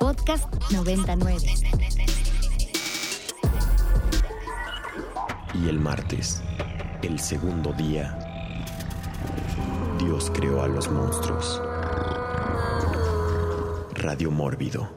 Podcast 99. Y el martes, el segundo día, Dios creó a los monstruos. Radio Mórbido.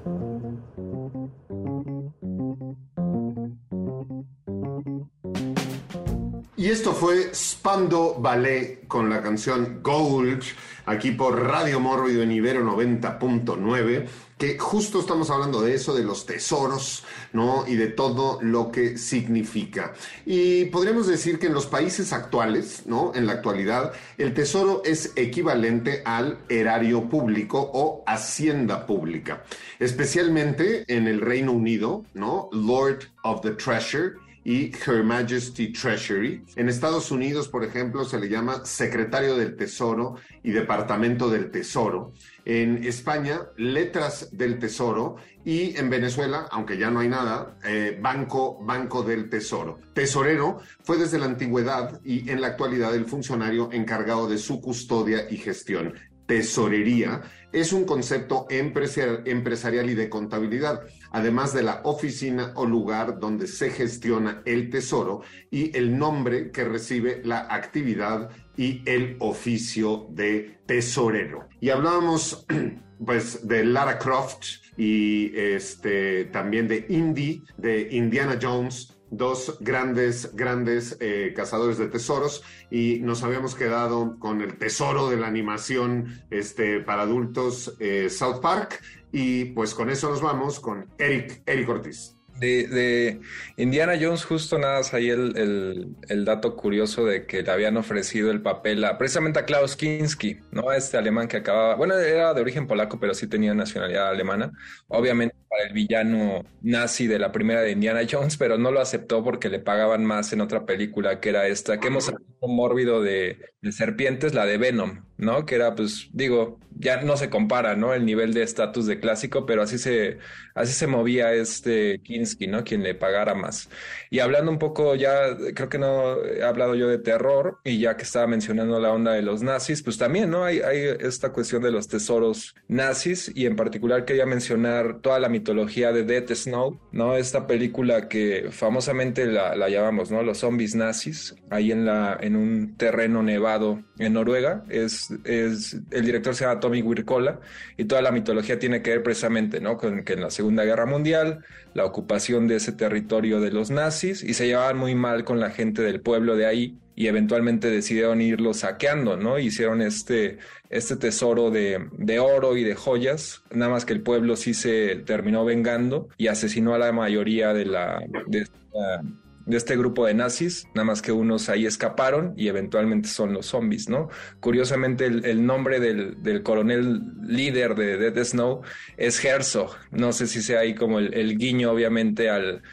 Y esto fue Spando Ballet con la canción Gold, aquí por Radio Mórbido en Ibero 90.9, que justo estamos hablando de eso, de los tesoros, ¿no? Y de todo lo que significa. Y podríamos decir que en los países actuales, ¿no? En la actualidad, el tesoro es equivalente al erario público o hacienda pública, especialmente en el Reino Unido, ¿no? Lord of the Treasure y Her Majesty Treasury. En Estados Unidos, por ejemplo, se le llama Secretario del Tesoro y Departamento del Tesoro. En España, Letras del Tesoro y en Venezuela, aunque ya no hay nada, eh, Banco, Banco del Tesoro. Tesorero fue desde la antigüedad y en la actualidad el funcionario encargado de su custodia y gestión tesorería es un concepto empresarial y de contabilidad, además de la oficina o lugar donde se gestiona el tesoro y el nombre que recibe la actividad y el oficio de tesorero. Y hablábamos pues de Lara Croft y este también de Indy, de Indiana Jones, dos grandes, grandes eh, cazadores de tesoros y nos habíamos quedado con el tesoro de la animación este, para adultos eh, South Park y pues con eso nos vamos con Eric, Eric Ortiz. De, Indiana Jones, justo nada ahí el, el, dato curioso de que le habían ofrecido el papel precisamente a Klaus Kinski, ¿no? Este alemán que acababa, bueno, era de origen polaco, pero sí tenía nacionalidad alemana. Obviamente para el villano nazi de la primera de Indiana Jones, pero no lo aceptó porque le pagaban más en otra película que era esta, que hemos hablado mórbido de, de serpientes, la de Venom, ¿no? Que era, pues, digo, ya no se compara, ¿no? El nivel de estatus de clásico, pero así se, así se movía este Kinski, ¿no? Quien le pagara más. Y hablando un poco ya, creo que no he hablado yo de terror, y ya que estaba mencionando la onda de los nazis, pues también, ¿no? Hay, hay esta cuestión de los tesoros nazis, y en particular quería mencionar toda la mitología de Death Snow, ¿no? Esta película que famosamente la, la llamamos, ¿no? Los zombies nazis, ahí en la, en un terreno nevado en Noruega, es, es, el director se llama Tommy Wirkola y toda la mitología tiene que ver precisamente ¿no? con que en la Segunda Guerra Mundial, la ocupación de ese territorio de los nazis y se llevaban muy mal con la gente del pueblo de ahí y eventualmente decidieron irlo saqueando, ¿no? Hicieron este, este tesoro de, de, oro y de joyas, nada más que el pueblo sí se terminó vengando y asesinó a la mayoría de la... De de este grupo de nazis, nada más que unos ahí escaparon y eventualmente son los zombies, ¿no? Curiosamente el, nombre del, coronel líder de Dead Snow es Herzog, no sé si sea ahí como el, guiño obviamente al,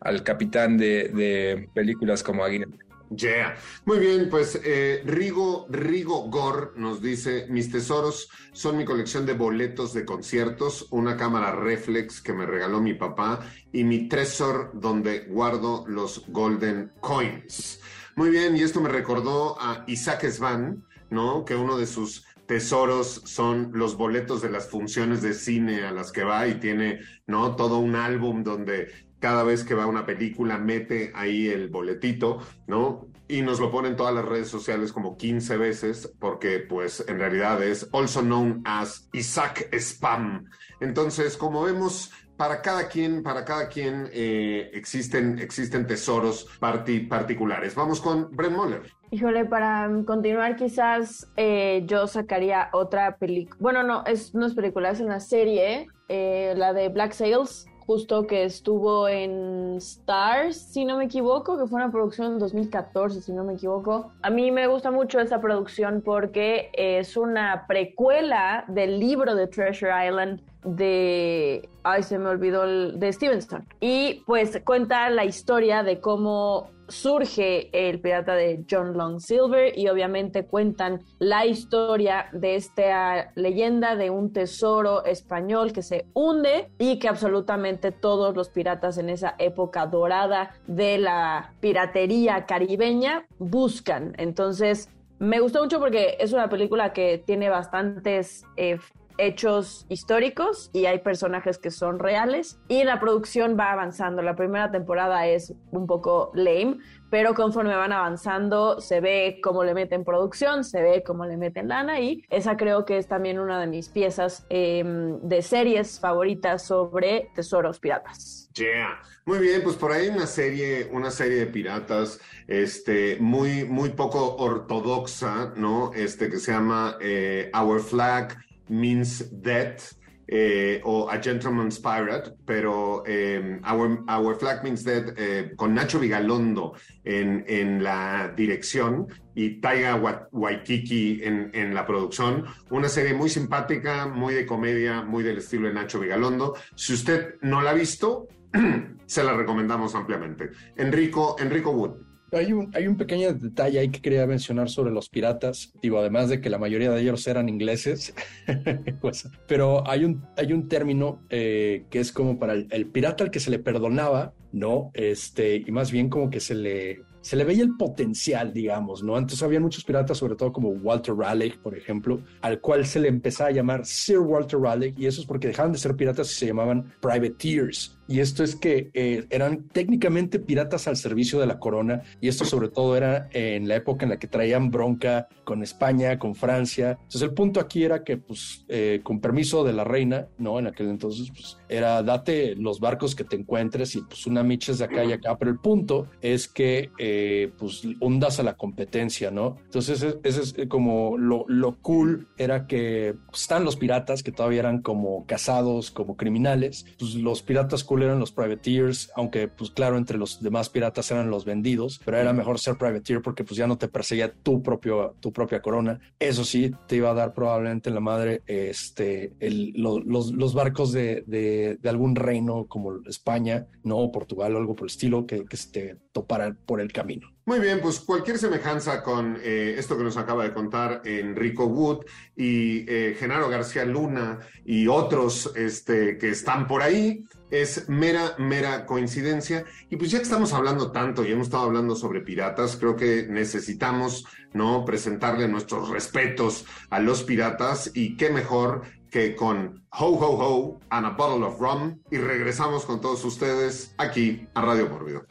al capitán de, de películas como Aguirre. Yeah. Muy bien, pues eh, Rigo, Rigo Gore nos dice, mis tesoros son mi colección de boletos de conciertos, una cámara reflex que me regaló mi papá y mi tresor donde guardo los golden coins. Muy bien, y esto me recordó a Isaac Svan, ¿no? Que uno de sus tesoros son los boletos de las funciones de cine a las que va y tiene, ¿no? Todo un álbum donde cada vez que va una película mete ahí el boletito, ¿no? Y nos lo pone en todas las redes sociales como 15 veces porque pues en realidad es also known as Isaac Spam. Entonces, como vemos, para cada quien, para cada quien eh, existen, existen tesoros particulares. Vamos con Brent Moller. Híjole, para continuar quizás eh, yo sacaría otra película. Bueno, no, es, no es película, es una serie, eh, la de Black Sails justo que estuvo en Stars, si no me equivoco, que fue una producción en 2014, si no me equivoco. A mí me gusta mucho esta producción porque es una precuela del libro de Treasure Island de, ay, se me olvidó, el, de Stevenson. Y pues cuenta la historia de cómo surge el pirata de John Long Silver y obviamente cuentan la historia de esta leyenda de un tesoro español que se hunde y que absolutamente todos los piratas en esa época dorada de la piratería caribeña buscan. Entonces, me gustó mucho porque es una película que tiene bastantes eh, hechos históricos y hay personajes que son reales y la producción va avanzando. La primera temporada es un poco lame, pero conforme van avanzando se ve cómo le meten producción, se ve cómo le meten lana y esa creo que es también una de mis piezas em, de series favoritas sobre tesoros piratas. Yeah. Muy bien, pues por ahí una serie, una serie de piratas, este, muy, muy poco ortodoxa, ¿no? Este, que se llama eh, Our Flag Means Death. Eh, o A Gentleman's Pirate, pero eh, Our, Our, Flag Means Dead con Nacho Vigalondo en, en, la dirección y Taiga Waikiki en, en, la producción. Una serie muy simpática, muy de comedia, muy del estilo de Nacho Vigalondo. Si usted no la ha visto, se la recomendamos ampliamente. Enrico, Enrico Wood. Hay un, hay un pequeño detalle ahí que quería mencionar sobre los piratas, digo, además de que la mayoría de ellos eran ingleses, pues, pero hay un, hay un término eh, que es como para el, el, pirata al que se le perdonaba, ¿no? Este, y más bien como que se le, se le veía el potencial, digamos, ¿no? Antes había muchos piratas, sobre todo como Walter Raleigh, por ejemplo, al cual se le empezaba a llamar Sir Walter Raleigh, y eso es porque dejaban de ser piratas y se llamaban privateers. Y esto es que eh, eran técnicamente piratas al servicio de la corona, y esto sobre todo era en la época en la que traían bronca con España, con Francia. Entonces el punto aquí era que, pues, eh, con permiso de la reina, ¿no? En aquel entonces, pues, era date los barcos que te encuentres y pues una miches de acá y acá, pero el punto es que... Eh, pues hundas a la competencia, ¿no? Entonces ese es como lo, lo cool era que pues, están los piratas que todavía eran como casados, como criminales, pues los piratas cool eran los privateers, aunque pues claro, entre los demás piratas eran los vendidos, pero era mejor ser privateer porque pues ya no te perseguía tu, propio, tu propia corona. Eso sí, te iba a dar probablemente en la madre este, el, los, los, barcos de, de, de, algún reino como España, ¿no? Portugal o algo por el estilo, que, que se te toparan por el camino. Muy bien, pues cualquier semejanza con eh, esto que nos acaba de contar Enrico Wood y eh, Genaro García Luna y otros este, que están por ahí es mera, mera coincidencia. Y pues ya que estamos hablando tanto y hemos estado hablando sobre piratas, creo que necesitamos ¿no? presentarle nuestros respetos a los piratas y qué mejor que con Ho Ho Ho and a Bottle of Rum. Y regresamos con todos ustedes aquí a Radio Mórbido.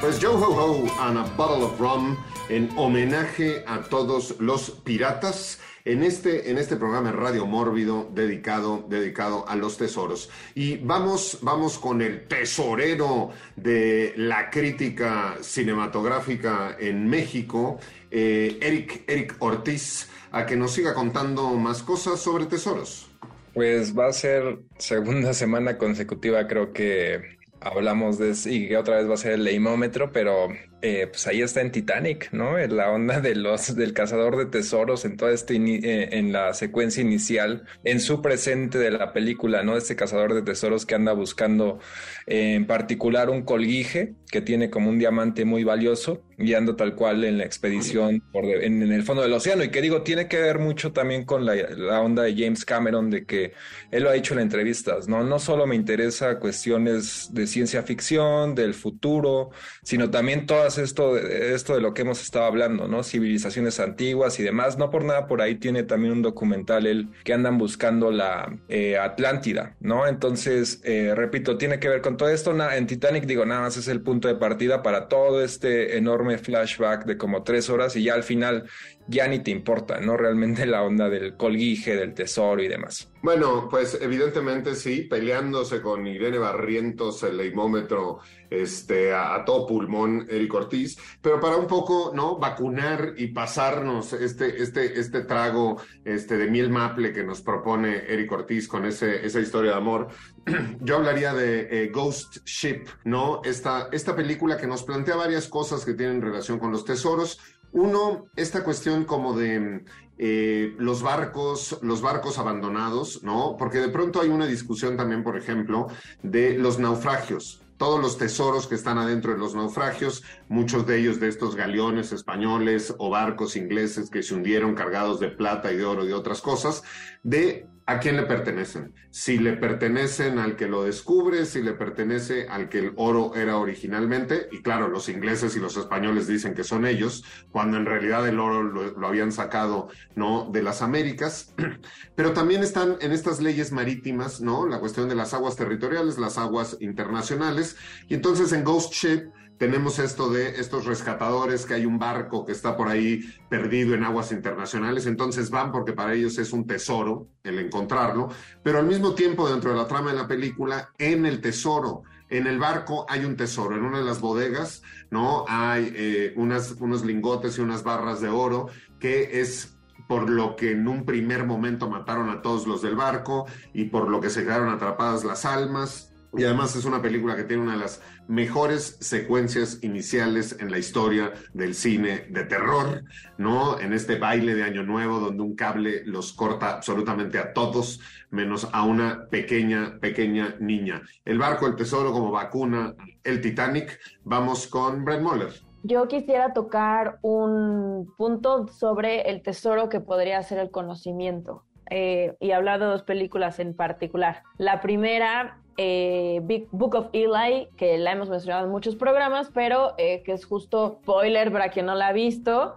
Pues Yo Ho Ho and a Bottle of Rum en homenaje a todos los piratas en este, en este programa Radio Mórbido dedicado, dedicado a los tesoros. Y vamos, vamos con el tesorero de la crítica cinematográfica en México, eh, Eric, Eric Ortiz, a que nos siga contando más cosas sobre tesoros. Pues va a ser segunda semana consecutiva, creo que hablamos de y que otra vez va a ser el leimómetro, pero eh, pues ahí está en Titanic, ¿no? La onda de los del cazador de tesoros en toda este eh, en la secuencia inicial, en su presente de la película, ¿no? Este cazador de tesoros que anda buscando eh, en particular un colguije que tiene como un diamante muy valioso guiando tal cual en la expedición por en, el fondo del océano y que digo tiene que ver mucho también con la, la, onda de James Cameron de que él lo ha dicho en entrevistas, ¿no? No solo me interesa cuestiones de ciencia ficción, del futuro, sino también todas esto, esto de lo que hemos estado hablando, ¿no? Civilizaciones antiguas y demás. No por nada, por ahí tiene también un documental el que andan buscando la eh, Atlántida, ¿no? Entonces, eh, repito, tiene que ver con todo esto. en Titanic, digo, nada más es el punto de partida para todo este enorme flashback de como tres horas y ya al final ya ni te importa, ¿no? Realmente la onda del colguije, del tesoro y demás. Bueno, pues evidentemente sí, peleándose con Irene Barrientos, el leimómetro, este, a, todo pulmón, Eric Ortiz, pero para un poco, ¿no? Vacunar y pasarnos este, este, este trago este, de miel maple que nos propone Eric Ortiz con ese, esa historia de amor, yo hablaría de eh, Ghost Ship, ¿no? Esta, esta película que nos plantea varias cosas que tienen relación con los tesoros, uno, esta cuestión como de eh, los barcos, los barcos abandonados, ¿no? Porque de pronto hay una discusión también, por ejemplo, de los naufragios. Todos los tesoros que están adentro de los naufragios, muchos de ellos de estos galeones españoles o barcos ingleses que se hundieron cargados de plata y de oro y otras cosas, de ¿A quién le pertenecen? Si le pertenecen al que lo descubre, si le pertenece al que el oro era originalmente, y claro, los ingleses y los españoles dicen que son ellos, cuando en realidad el oro lo, habían sacado, ¿no? De las Américas, pero también están en estas leyes marítimas, ¿no? La cuestión de las aguas territoriales, las aguas internacionales, y entonces en Ghost Ship tenemos esto de estos rescatadores, que hay un barco que está por ahí perdido en aguas internacionales, entonces van porque para ellos es un tesoro el encontrarlo, pero al mismo tiempo dentro de la trama de la película, en el tesoro, en el barco hay un tesoro, en una de las bodegas, ¿no? Hay eh, unas, unos lingotes y unas barras de oro, que es por lo que en un primer momento mataron a todos los del barco y por lo que se quedaron atrapadas las almas, y además es una película que tiene una de las mejores secuencias iniciales en la historia del cine de terror, ¿no? En este baile de Año Nuevo donde un cable los corta absolutamente a todos, menos a una pequeña, pequeña niña. El barco, el tesoro como vacuna, el Titanic. Vamos con Brett Moller. Yo quisiera tocar un punto sobre el tesoro que podría ser el conocimiento. Eh, y hablar de dos películas en particular. La primera eh, Big Book of Eli, que la hemos mencionado en muchos programas, pero eh, que es justo spoiler para quien no la ha visto,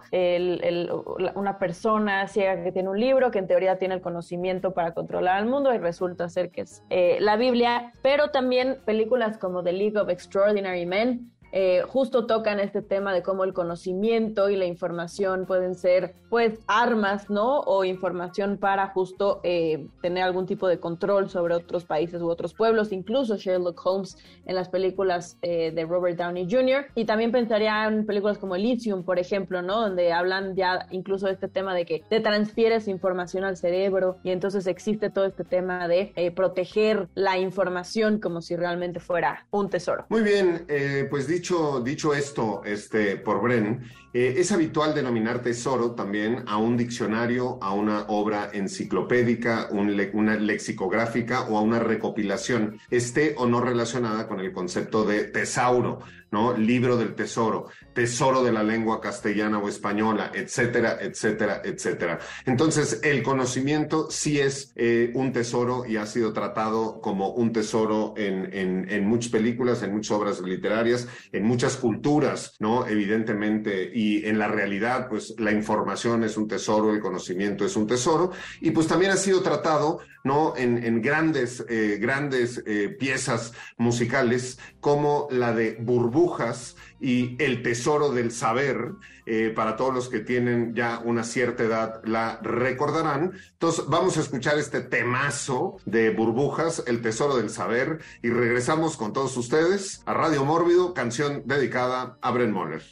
una persona ciega que tiene un libro que en teoría tiene el conocimiento para controlar al mundo y resulta ser que es eh, la Biblia, pero también películas como The League of Extraordinary Men, eh, justo tocan este tema de cómo el conocimiento y la información pueden ser pues armas, ¿no? O información para justo eh, tener algún tipo de control sobre otros países u otros pueblos, incluso Sherlock Holmes en las películas eh, de Robert Downey Jr. Y también pensaría en películas como Elysium, por ejemplo, ¿no? Donde hablan ya incluso de este tema de que te transfieres información al cerebro y entonces existe todo este tema de proteger la información como si realmente fuera un tesoro. Muy bien, pues dicho dicho, esto este, por Bren, eh, es habitual denominar tesoro también a un diccionario, a una obra enciclopédica, una lexicográfica o a una recopilación, esté o no relacionada con el concepto de tesauro. ¿No? Libro del tesoro, tesoro de la lengua castellana o española, etcétera, etcétera, etcétera. Entonces, el conocimiento sí es eh, un tesoro y ha sido tratado como un tesoro en, en, muchas películas, en muchas obras literarias, en muchas culturas, ¿no? Evidentemente, y en la realidad, pues la información es un tesoro, el conocimiento es un tesoro, y pues también ha sido tratado, ¿no? En, en grandes, eh, grandes eh, piezas musicales como la de Burbu y El Tesoro del Saber, eh, para todos los que tienen ya una cierta edad la recordarán. Entonces vamos a escuchar este temazo de Burbujas, El Tesoro del Saber, y regresamos con todos ustedes a Radio Mórbido, canción dedicada a Bren Moller.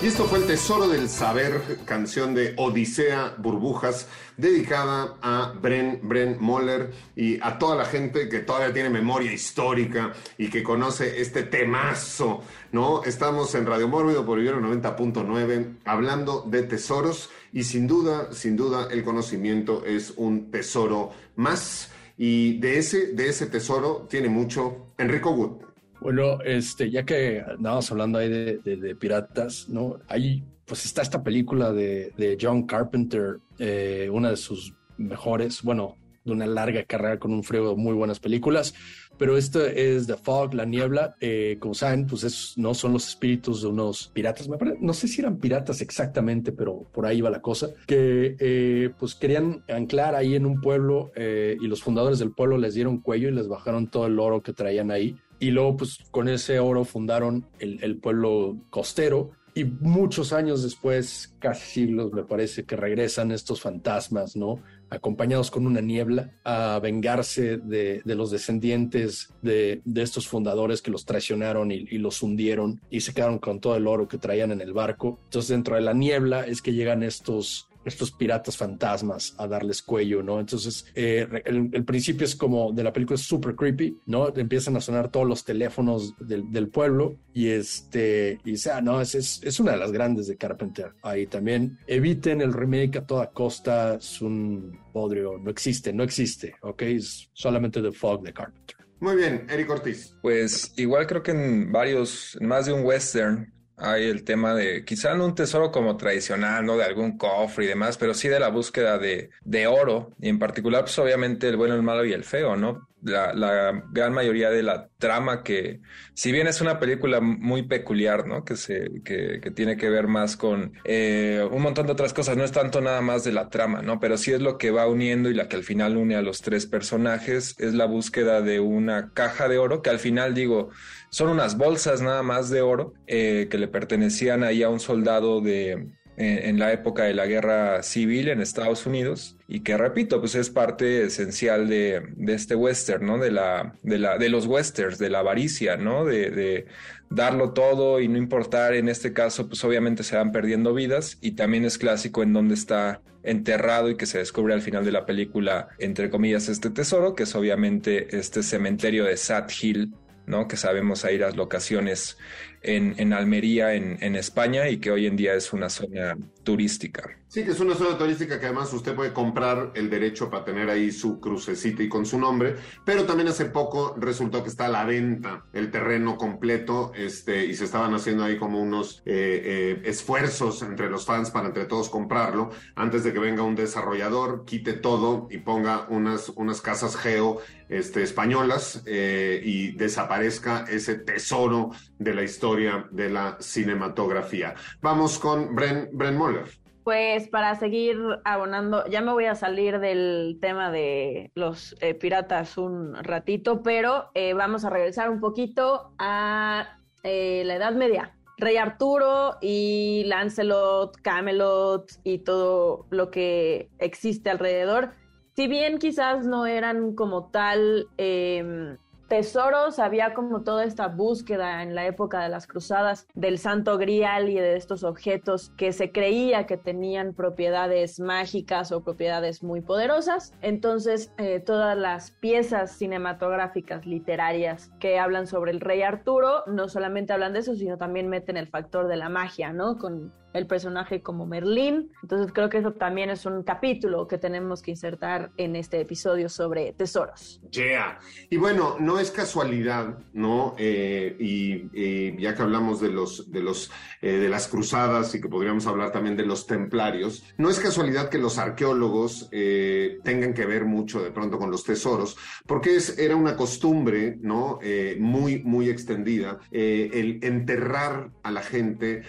Y esto fue el Tesoro del Saber, canción de Odisea Burbujas, dedicada a Bren, Bren Moller y a toda la gente que todavía tiene memoria histórica y que conoce este temazo, ¿no? Estamos en Radio Mórbido por Ibero 90.9 hablando de tesoros y sin duda, sin duda, el conocimiento es un tesoro más y de ese, de ese tesoro tiene mucho Enrico Wood. Bueno, este, ya que andábamos hablando ahí de, piratas, ¿no? Ahí, pues está esta película de, John Carpenter, eh, una de sus mejores, bueno, de una larga carrera con un frío muy buenas películas, pero esta es The Fog, La Niebla, eh, como saben, pues es, no son los espíritus de unos piratas, me parece, no sé si eran piratas exactamente, pero por ahí va la cosa, que eh, pues querían anclar ahí en un pueblo y los fundadores del pueblo les dieron cuello y les bajaron todo el oro que traían ahí y luego, pues con ese oro fundaron el, pueblo costero. Y muchos años después, casi siglos, me parece que regresan estos fantasmas, ¿no? Acompañados con una niebla a vengarse de, los descendientes de, estos fundadores que los traicionaron y, y, los hundieron y se quedaron con todo el oro que traían en el barco. Entonces, dentro de la niebla es que llegan estos estos piratas fantasmas a darles cuello, ¿no? Entonces, eh, el, principio es como de la película es super creepy, ¿no? Empiezan a sonar todos los teléfonos del, pueblo y este, y sea, no, es, es, una de las grandes de Carpenter. Ahí también eviten el remake a toda costa, es un podrio, no existe, no existe, ¿ok? Es solamente The Fog de Carpenter. Muy bien, Eric Ortiz. Pues igual creo que en varios, en más de un western hay el tema de, quizá no un tesoro como tradicional, ¿no? De algún cofre y demás, pero sí de la búsqueda de, de oro, y en particular, pues obviamente el bueno, el malo y el feo, ¿no? La, gran mayoría de la trama que, si bien es una película muy peculiar, ¿no? Que, se, que, que tiene que ver más con eh, un montón de otras cosas, no es tanto nada más de la trama, ¿no? Pero sí es lo que va uniendo y la que al final une a los tres personajes, es la búsqueda de una caja de oro, que al final digo, son unas bolsas nada más de oro eh, que le pertenecían ahí a un soldado de, en la época de la guerra civil en Estados Unidos y que repito, pues es parte esencial de, de este western, ¿no? De la, de la, de los westerns, de la avaricia, ¿no? De, de, darlo todo y no importar, en este caso, pues obviamente se van perdiendo vidas y también es clásico en donde está enterrado y que se descubre al final de la película, entre comillas, este tesoro, que es obviamente este cementerio de Sad Hill, ¿no? Que sabemos ahí las locaciones en, Almería, en, en, España, y que hoy en día es una zona turística. Sí, que es una zona turística que además usted puede comprar el derecho para tener ahí su crucecita y con su nombre, pero también hace poco resultó que está a la venta el terreno completo este, y se estaban haciendo ahí como unos eh, eh, esfuerzos entre los fans para entre todos comprarlo antes de que venga un desarrollador, quite todo y ponga unas, unas casas geo este, españolas eh, y desaparezca ese tesoro de la historia de la cinematografía. Vamos con Bren, Bren Moller. Pues para seguir abonando, ya me voy a salir del tema de los eh, piratas un ratito, pero eh, vamos a regresar un poquito a eh, la Edad Media. Rey Arturo y Lancelot, Camelot y todo lo que existe alrededor. Si bien quizás no eran como tal eh, tesoros, había como toda esta búsqueda en la época de las cruzadas del santo grial y de estos objetos que se creía que tenían propiedades mágicas o propiedades muy poderosas. Entonces, eh, todas las piezas cinematográficas, literarias que hablan sobre el rey Arturo, no solamente hablan de eso, sino también meten el factor de la magia, ¿no? Con el personaje como Merlín. Entonces creo que eso también es un capítulo que tenemos que insertar en este episodio sobre tesoros. Yeah. Y bueno, no es casualidad, ¿no? Eh, y, y, ya que hablamos de los, de los, eh, de las cruzadas y que podríamos hablar también de los templarios, no es casualidad que los arqueólogos eh, tengan que ver mucho de pronto con los tesoros, porque es, era una costumbre, ¿no? Eh, muy, muy extendida, el enterrar a la gente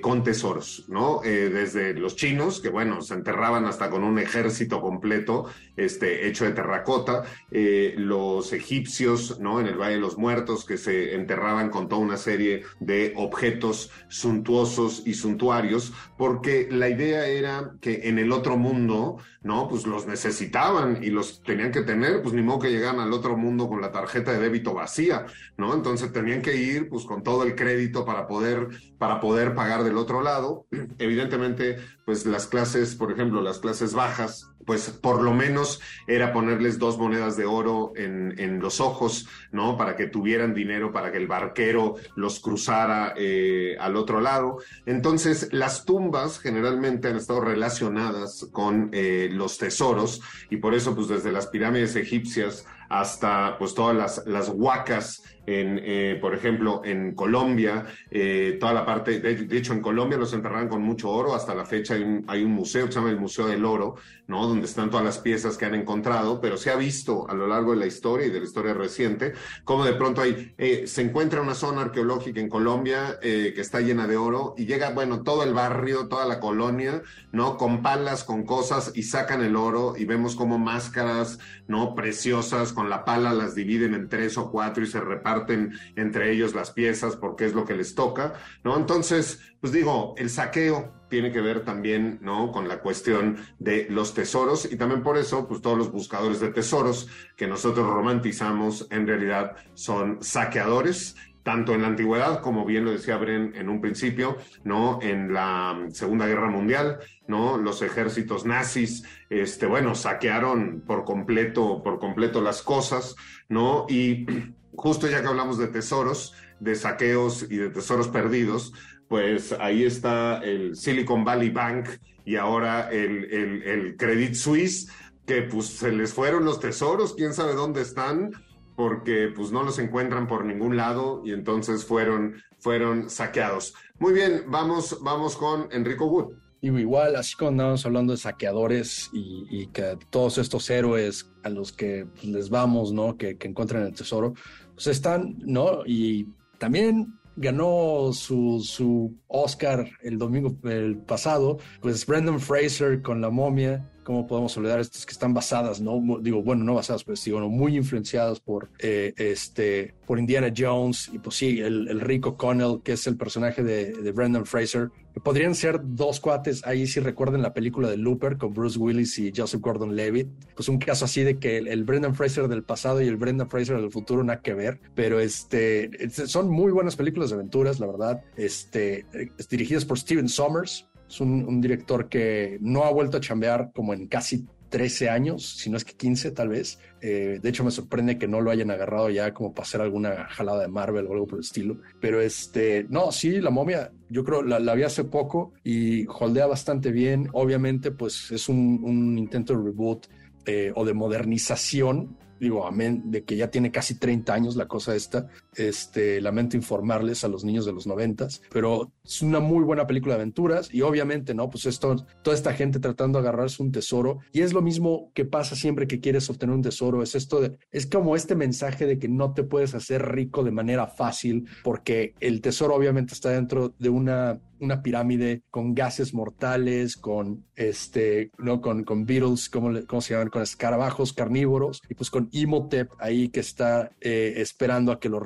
con tesoros, ¿no? desde los chinos, que bueno, se enterraban hasta con un ejército completo, este, hecho de terracota, los egipcios, ¿no? En el Valle de los Muertos, que se enterraban con toda una serie de objetos suntuosos y suntuarios, porque la idea era que en el otro mundo, ¿no? Pues los necesitaban y los tenían que tener, pues ni modo que llegaran al otro mundo con la tarjeta de débito vacía, ¿no? Entonces tenían que ir, pues con todo el crédito para poder, para poder pagar del otro lado. Evidentemente, pues las clases, por ejemplo, las clases bajas, pues por lo menos era ponerles dos monedas de oro en, en, los ojos, ¿no? Para que tuvieran dinero, para que el barquero los cruzara eh, al otro lado. Entonces, las tumbas generalmente han estado relacionadas con eh, los tesoros y por eso, pues desde las pirámides egipcias hasta pues todas las, las huacas en, eh, por ejemplo, en Colombia, eh, toda la parte, de, de, hecho en Colombia los enterran con mucho oro, hasta la fecha hay un, hay un, museo que se llama el Museo del Oro, ¿no? Donde están todas las piezas que han encontrado, pero se ha visto a lo largo de la historia y de la historia reciente, como de pronto hay, eh, se encuentra una zona arqueológica en Colombia eh, que está llena de oro y llega, bueno, todo el barrio, toda la colonia, ¿no? Con palas, con cosas y sacan el oro y vemos como máscaras, ¿no? Preciosas, con la pala las dividen en tres o cuatro y se reparten entre ellos las piezas porque es lo que les toca, ¿no? Entonces, pues digo, el saqueo tiene que ver también, ¿no? Con la cuestión de los tesoros y también por eso, pues todos los buscadores de tesoros que nosotros romantizamos en realidad son saqueadores tanto en la antigüedad, como bien lo decía Bren en un principio, ¿no? En la Segunda Guerra Mundial, ¿no? Los ejércitos nazis, este, bueno, saquearon por completo, por completo las cosas, ¿no? Y justo ya que hablamos de tesoros, de saqueos y de tesoros perdidos, pues ahí está el Silicon Valley Bank y ahora el, el, el Credit Suisse, que pues se les fueron los tesoros, quién sabe dónde están, porque pues no los encuentran por ningún lado y entonces fueron fueron saqueados. Muy bien, vamos, vamos con Enrico Wood. Y igual, así como andábamos hablando de saqueadores y, que todos estos héroes a los que les vamos, ¿no? Que, que encuentran el tesoro, pues están, ¿no? Y también ganó su, su Oscar el domingo el pasado, pues Brendan Fraser con La momia, ¿cómo podemos olvidar estos que están basadas, no? Digo, bueno, no basadas, pero sí, bueno, muy influenciadas por, eh, este, por Indiana Jones y pues sí, el, el rico Connell, que es el personaje de, de, Brendan Fraser, que podrían ser dos cuates, ahí si recuerden la película de Looper con Bruce Willis y Joseph Gordon-Levitt, pues un caso así de que el, el, Brendan Fraser del pasado y el Brendan Fraser del futuro nada que ver, pero este, son muy buenas películas de aventuras, la verdad, este, dirigidas por Steven Sommers, es un, director que no ha vuelto a chambear como en casi 13 años, si no es que 15 tal vez. Eh, de hecho, me sorprende que no lo hayan agarrado ya como para hacer alguna jalada de Marvel o algo por el estilo. Pero este, no, sí, la momia, yo creo, la, la vi hace poco y holdea bastante bien. Obviamente, pues es un, un intento de reboot eh, o de modernización digo, amén, de que ya tiene casi 30 años la cosa esta, este, lamento informarles a los niños de los noventas, pero es una muy buena película de aventuras y obviamente, ¿no? Pues esto, toda esta gente tratando de agarrarse un tesoro y es lo mismo que pasa siempre que quieres obtener un tesoro, es esto de, es como este mensaje de que no te puedes hacer rico de manera fácil porque el tesoro obviamente está dentro de una una pirámide con gases mortales, con este, ¿no? Con, con beetles, ¿cómo, ¿cómo, se llaman? Con escarabajos carnívoros, y pues con Imhotep ahí que está eh, esperando a que lo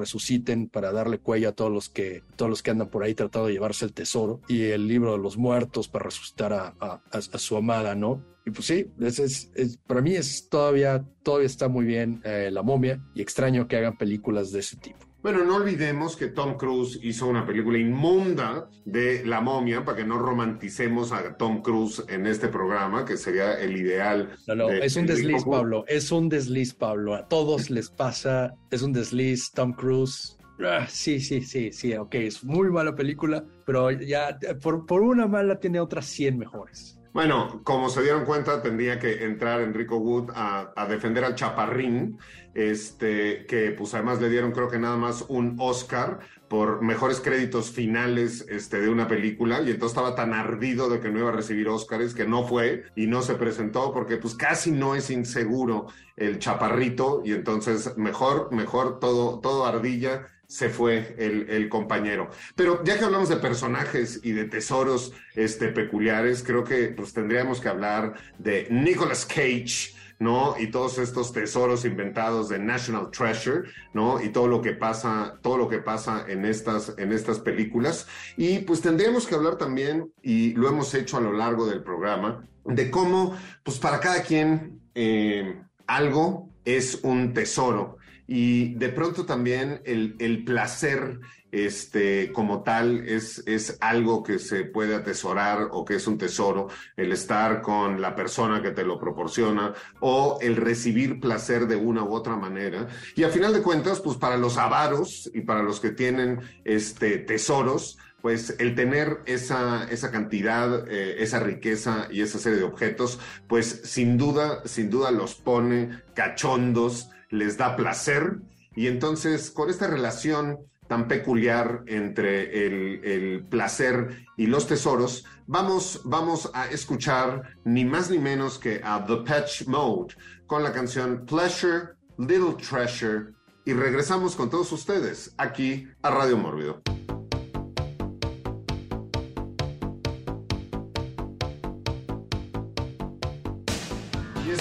para darle cuello a todos los que, todos los que andan por ahí tratando de llevarse el tesoro, y el libro de los muertos para resucitar a, su amada, ¿no? Y pues sí, es, es, para mí es todavía, todavía está muy bien eh, la momia y extraño que hagan películas de ese tipo. Bueno, no olvidemos que Tom Cruise hizo una película inmunda de La momia, para que no romanticemos a Tom Cruise en este programa, que sería el ideal. No, no, de, es un desliz, Pablo, es un desliz, Pablo. A todos les pasa, es un desliz, Tom Cruise. Ah, sí, sí, sí, sí, ok, es muy mala película, pero ya por, por una mala tiene otras 100 mejores. Bueno, como se dieron cuenta, tendría que entrar Enrico Wood a, a, defender al Chaparrín, este, que pues además le dieron creo que nada más un Oscar por mejores créditos finales este, de una película, y entonces estaba tan ardido de que no iba a recibir Oscars que no fue y no se presentó porque pues casi no es inseguro el Chaparrito, y entonces mejor, mejor todo, todo ardilla se fue el, el, compañero. Pero ya que hablamos de personajes y de tesoros este, peculiares, creo que pues, tendríamos que hablar de Nicolas Cage, ¿no? Y todos estos tesoros inventados de National Treasure, ¿no? Y todo lo que pasa, todo lo que pasa en estas, en estas películas. Y pues tendríamos que hablar también, y lo hemos hecho a lo largo del programa, de cómo, pues para cada quien, eh, algo es un tesoro y de pronto también el, el, placer este, como tal es, es algo que se puede atesorar o que es un tesoro, el estar con la persona que te lo proporciona o el recibir placer de una u otra manera. Y a final de cuentas, pues para los avaros y para los que tienen este, tesoros, pues el tener esa, esa cantidad, eh, esa riqueza y esa serie de objetos, pues sin duda, sin duda los pone cachondos, les da placer y entonces con esta relación tan peculiar entre el, placer y los tesoros, vamos, vamos a escuchar ni más ni menos que a The Patch Mode con la canción Pleasure, Little Treasure y regresamos con todos ustedes aquí a Radio Mórbido.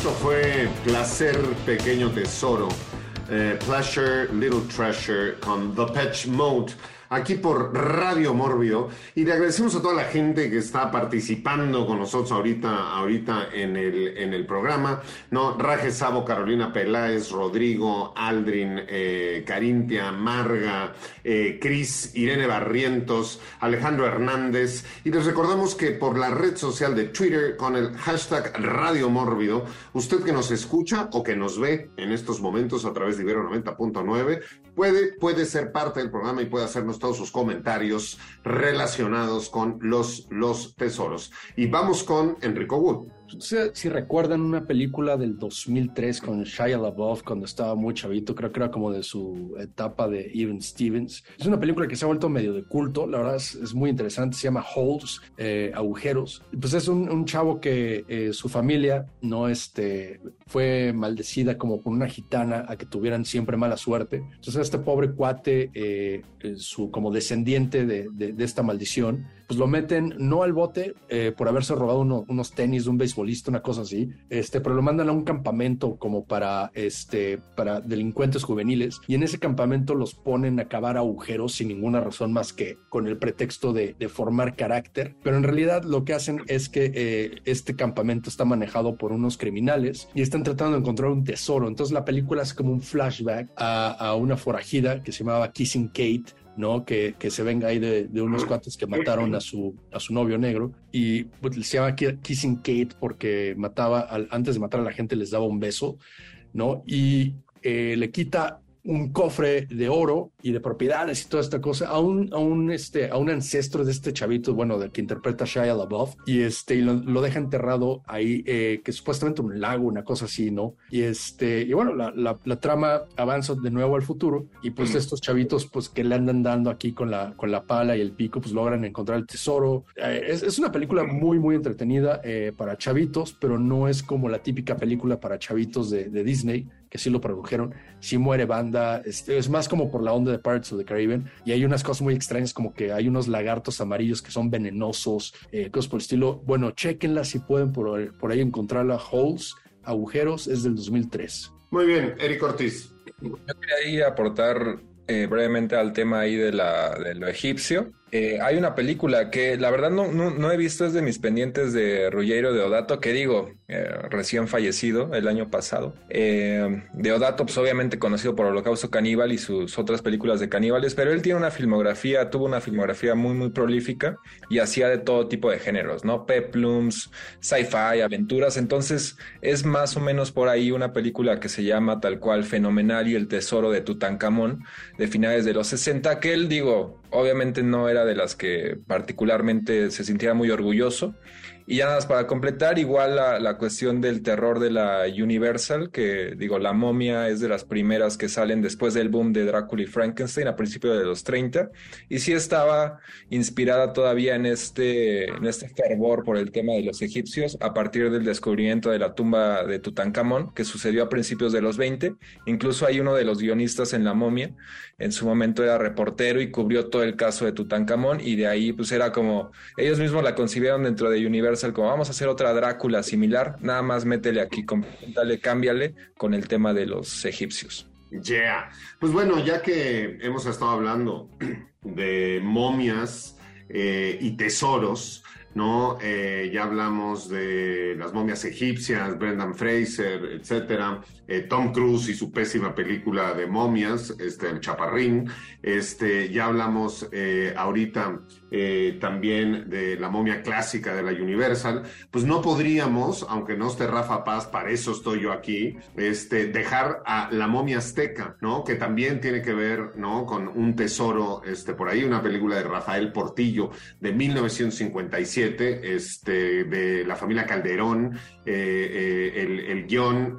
Esto fue Placer, Pequeño Tesoro eh, Pleasure, Little Treasure con The Patch Mode aquí por Radio Mórbido y le agradecemos a toda la gente que está participando con nosotros ahorita, ahorita en el, en el programa, ¿no? Raje Sabo, Carolina Peláez, Rodrigo, Aldrin, eh, Carintia, Marga, eh, Cris, Irene Barrientos, Alejandro Hernández y les recordamos que por la red social de Twitter con el hashtag Radio Mórbido, usted que nos escucha o que nos ve en estos momentos a través de Ibero 90.9 puede, puede ser parte del programa y puede hacernos todos sus comentarios relacionados con los, los tesoros. Y vamos con Enrico Wood. Si, si recuerdan una película del 2003 con Shia LaBeouf cuando estaba muy chavito, creo que era como de su etapa de Even Stevens. Es una película que se ha vuelto medio de culto, la verdad es, muy interesante, se llama Holes, eh, agujeros. Pues es un, chavo que eh, su familia no este, fue maldecida como por una gitana a que tuvieran siempre mala suerte. Entonces este pobre cuate, eh, su como descendiente de, de, de esta maldición, pues lo meten no al bote eh, por haberse robado uno, unos tenis de un beisbolista, una cosa así, este, pero lo mandan a un campamento como para, este, para delincuentes juveniles y en ese campamento los ponen a cavar agujeros sin ninguna razón más que con el pretexto de, de formar carácter, pero en realidad lo que hacen es que eh, este campamento está manejado por unos criminales y están tratando de encontrar un tesoro, entonces la película es como un flashback a, a una forajida que se llamaba Kissing Kate, ¿no? Que, que, se venga ahí de, de, unos cuates que mataron a su, a su novio negro y pues, se llama Kissing Kate porque mataba, al, antes de matar a la gente les daba un beso, ¿no? Y eh, le quita un cofre de oro y de propiedades y toda esta cosa a un, a un, este, a un ancestro de este chavito, bueno, del que interpreta Shia LaBeouf, y, este, y lo, lo deja enterrado ahí, eh, que supuestamente un lago, una cosa así, ¿no? Y, este, y bueno, la, la, la trama avanza de nuevo al futuro y pues estos chavitos pues que le andan dando aquí con la, con la pala y el pico, pues logran encontrar el tesoro. Eh, es, es, una película muy, muy entretenida eh, para chavitos, pero no es como la típica película para chavitos de, de Disney que sí lo produjeron, sí muere banda, este, es más como por la onda de Pirates of the Caribbean, y hay unas cosas muy extrañas como que hay unos lagartos amarillos que son venenosos, eh, cosas por el estilo. Bueno, chequenla si pueden por, por ahí encontrarla, Holes, Agujeros, es del 2003. Muy bien, Eric Ortiz. Yo quería aportar eh, brevemente al tema ahí de, la, de lo egipcio. Eh, hay una película que la verdad no, no, he visto, es de mis pendientes de Ruggiero Deodato, que digo, eh, recién fallecido el año pasado. Eh, Deodato, pues obviamente conocido por Holocausto Caníbal y sus otras películas de caníbales, pero él tiene una filmografía, tuvo una filmografía muy, muy prolífica y hacía de todo tipo de géneros, ¿no? Peplums, sci-fi, aventuras. Entonces, es más o menos por ahí una película que se llama tal cual Fenomenal y el Tesoro de Tutankamón, de finales de los 60, que él, digo, obviamente no era de las que particularmente se sintiera muy orgulloso. Y ya nada más para completar, igual la, la, cuestión del terror de la Universal, que digo, la momia es de las primeras que salen después del boom de Drácula y Frankenstein a principios de los 30, y sí estaba inspirada todavía en este, en este fervor por el tema de los egipcios a partir del descubrimiento de la tumba de Tutankamón, que sucedió a principios de los 20. Incluso hay uno de los guionistas en la momia, en su momento era reportero y cubrió todo el caso de Tutankamón, y de ahí pues era como, ellos mismos la concibieron dentro de Universal como vamos a hacer otra Drácula similar, nada más métele aquí, dale, cámbiale con el tema de los egipcios. Yeah. Pues bueno, ya que hemos estado hablando de momias eh, y tesoros, ¿no? Eh, ya hablamos de las momias egipcias, Brendan Fraser, etcétera, eh, Tom Cruise y su pésima película de momias, este, el Chaparrín, este, ya hablamos eh, ahorita eh, también de la momia clásica de la Universal, pues no podríamos, aunque no esté Rafa Paz, para eso estoy yo aquí, este, dejar a la momia azteca, ¿no? Que también tiene que ver, ¿no? Con un tesoro, este, por ahí, una película de Rafael Portillo de 1957, este, de la familia Calderón, eh, el, el, guion,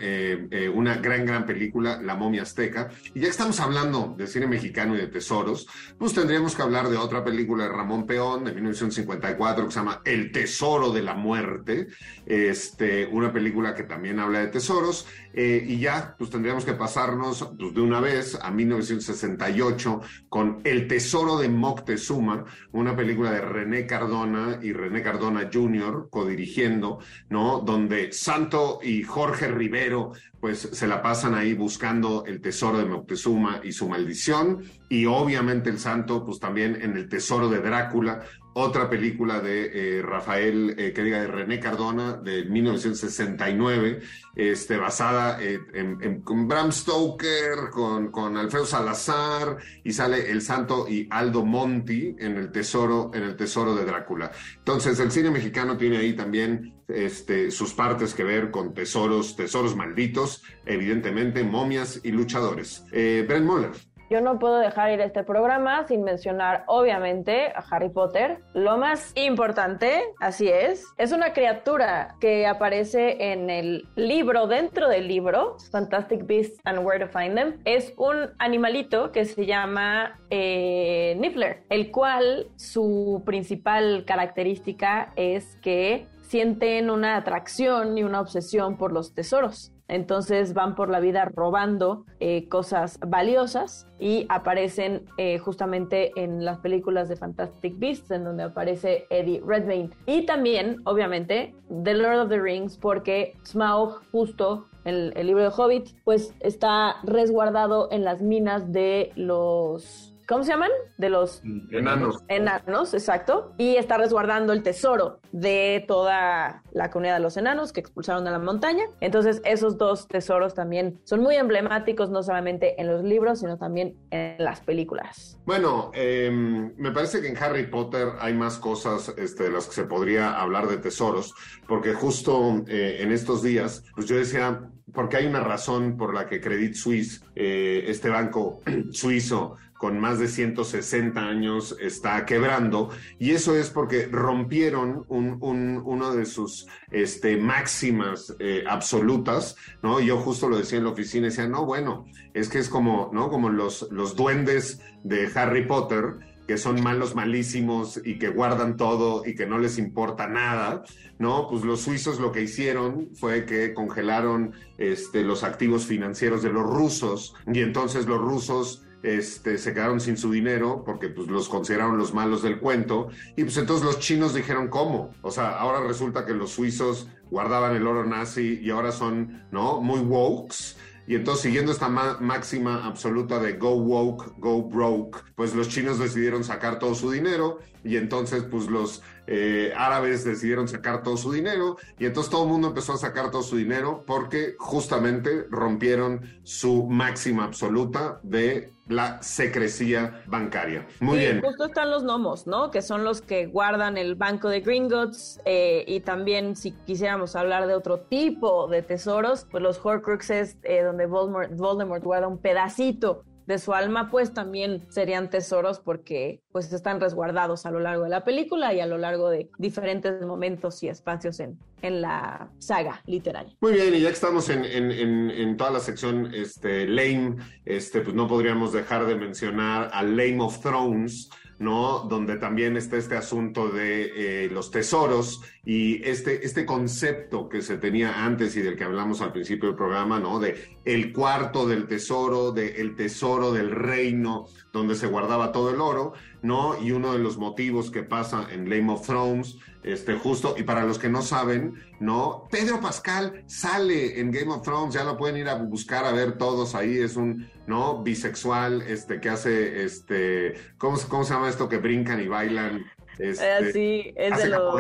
una gran, gran película, La momia azteca. Y ya que estamos hablando de cine mexicano y de tesoros, pues tendríamos que hablar de otra película de Ramón Peón de 1954 que se llama El Tesoro de la Muerte, este, una película que también habla de tesoros. y ya, pues tendríamos que pasarnos pues, de una vez a 1968 con El Tesoro de Moctezuma, una película de René Cardona y René Cardona Jr. codirigiendo, ¿no? Donde Santo y Jorge Rivero pues se la pasan ahí buscando el tesoro de Moctezuma y su maldición y obviamente el Santo pues también en el tesoro de Drácula, otra película de eh, Rafael, eh, que diga de René Cardona de 1969, este, basada en, en, en, con Bram Stoker, con, con Alfredo Salazar y sale el Santo y Aldo Monti en el tesoro en el tesoro de Drácula. Entonces el cine mexicano tiene ahí también este, sus partes que ver con tesoros, tesoros malditos, evidentemente momias y luchadores. Eh, Brent Moller. Yo no puedo dejar ir este programa sin mencionar, obviamente, a Harry Potter. Lo más importante, así es, es una criatura que aparece en el libro, dentro del libro, Fantastic Beasts and Where to Find Them. Es un animalito que se llama eh, Niffler, el cual su principal característica es que sienten una atracción y una obsesión por los tesoros. Entonces van por la vida robando eh, cosas valiosas y aparecen eh, justamente en las películas de Fantastic Beasts, en donde aparece Eddie Redmayne. Y también, obviamente, The Lord of the Rings, porque Smaug, justo el, el libro de Hobbit, pues está resguardado en las minas de los ¿Cómo se llaman? De los Enanos. enanos, exacto. Y está resguardando el tesoro de toda la comunidad de los enanos que expulsaron a la montaña. Entonces, esos dos tesoros también son muy emblemáticos, no solamente en los libros, sino también en las películas. Bueno, eh, me parece que en Harry Potter hay más cosas este, de las que se podría hablar de tesoros, porque justo eh, en estos días, pues yo decía, porque hay una razón por la que Credit Suisse, eh, este banco suizo, con más de 160 años está quebrando y eso es porque rompieron un, un, uno de sus este, máximas eh, absolutas, ¿no? Yo justo lo decía en la oficina, decía, no, bueno, es que es como, ¿no? Como los, los duendes de Harry Potter, que son malos malísimos y que guardan todo y que no les importa nada, ¿no? Pues los suizos lo que hicieron fue que congelaron este, los activos financieros de los rusos y entonces los rusos este, se quedaron sin su dinero porque pues, los consideraron los malos del cuento. Y pues entonces los chinos dijeron, ¿cómo? O sea, ahora resulta que los suizos guardaban el oro nazi y ahora son, ¿no? Muy wokes. Y entonces, siguiendo esta máxima absoluta de go woke, go broke, pues los chinos decidieron sacar todo su dinero y entonces, pues los eh, árabes decidieron sacar todo su dinero y entonces todo el mundo empezó a sacar todo su dinero porque justamente rompieron su máxima absoluta de la secrecía bancaria. Muy Sí, bien. Justo están los gnomos, ¿no? Que son los que guardan el banco de Gringotts eh, y también si quisiéramos hablar de otro tipo de tesoros, pues los Horcruxes eh, donde Voldemort, Voldemort guarda un pedacito de su alma, pues también serían tesoros porque pues están resguardados a lo largo de la película y a lo largo de diferentes momentos y espacios en, en la saga literaria. Muy bien, y ya que estamos en, en, en, en toda la sección este, lame, este, pues no podríamos dejar de mencionar a Lame of Thrones, ¿no? Donde también está este asunto de eh, los tesoros y este, este concepto que se tenía antes y del que hablamos al principio del programa, ¿no? De el cuarto del tesoro, de el tesoro del reino, donde se guardaba todo el oro, ¿no? Y uno de los motivos que pasa en Game of Thrones, este, justo, y para los que no saben, ¿no? Pedro Pascal sale en Game of Thrones, ya lo pueden ir a buscar a ver todos ahí, es un, ¿no? Bisexual, este, que hace, este, ¿cómo, cómo se llama esto? Que brincan y bailan. Este, Eh, sí, es hace de los...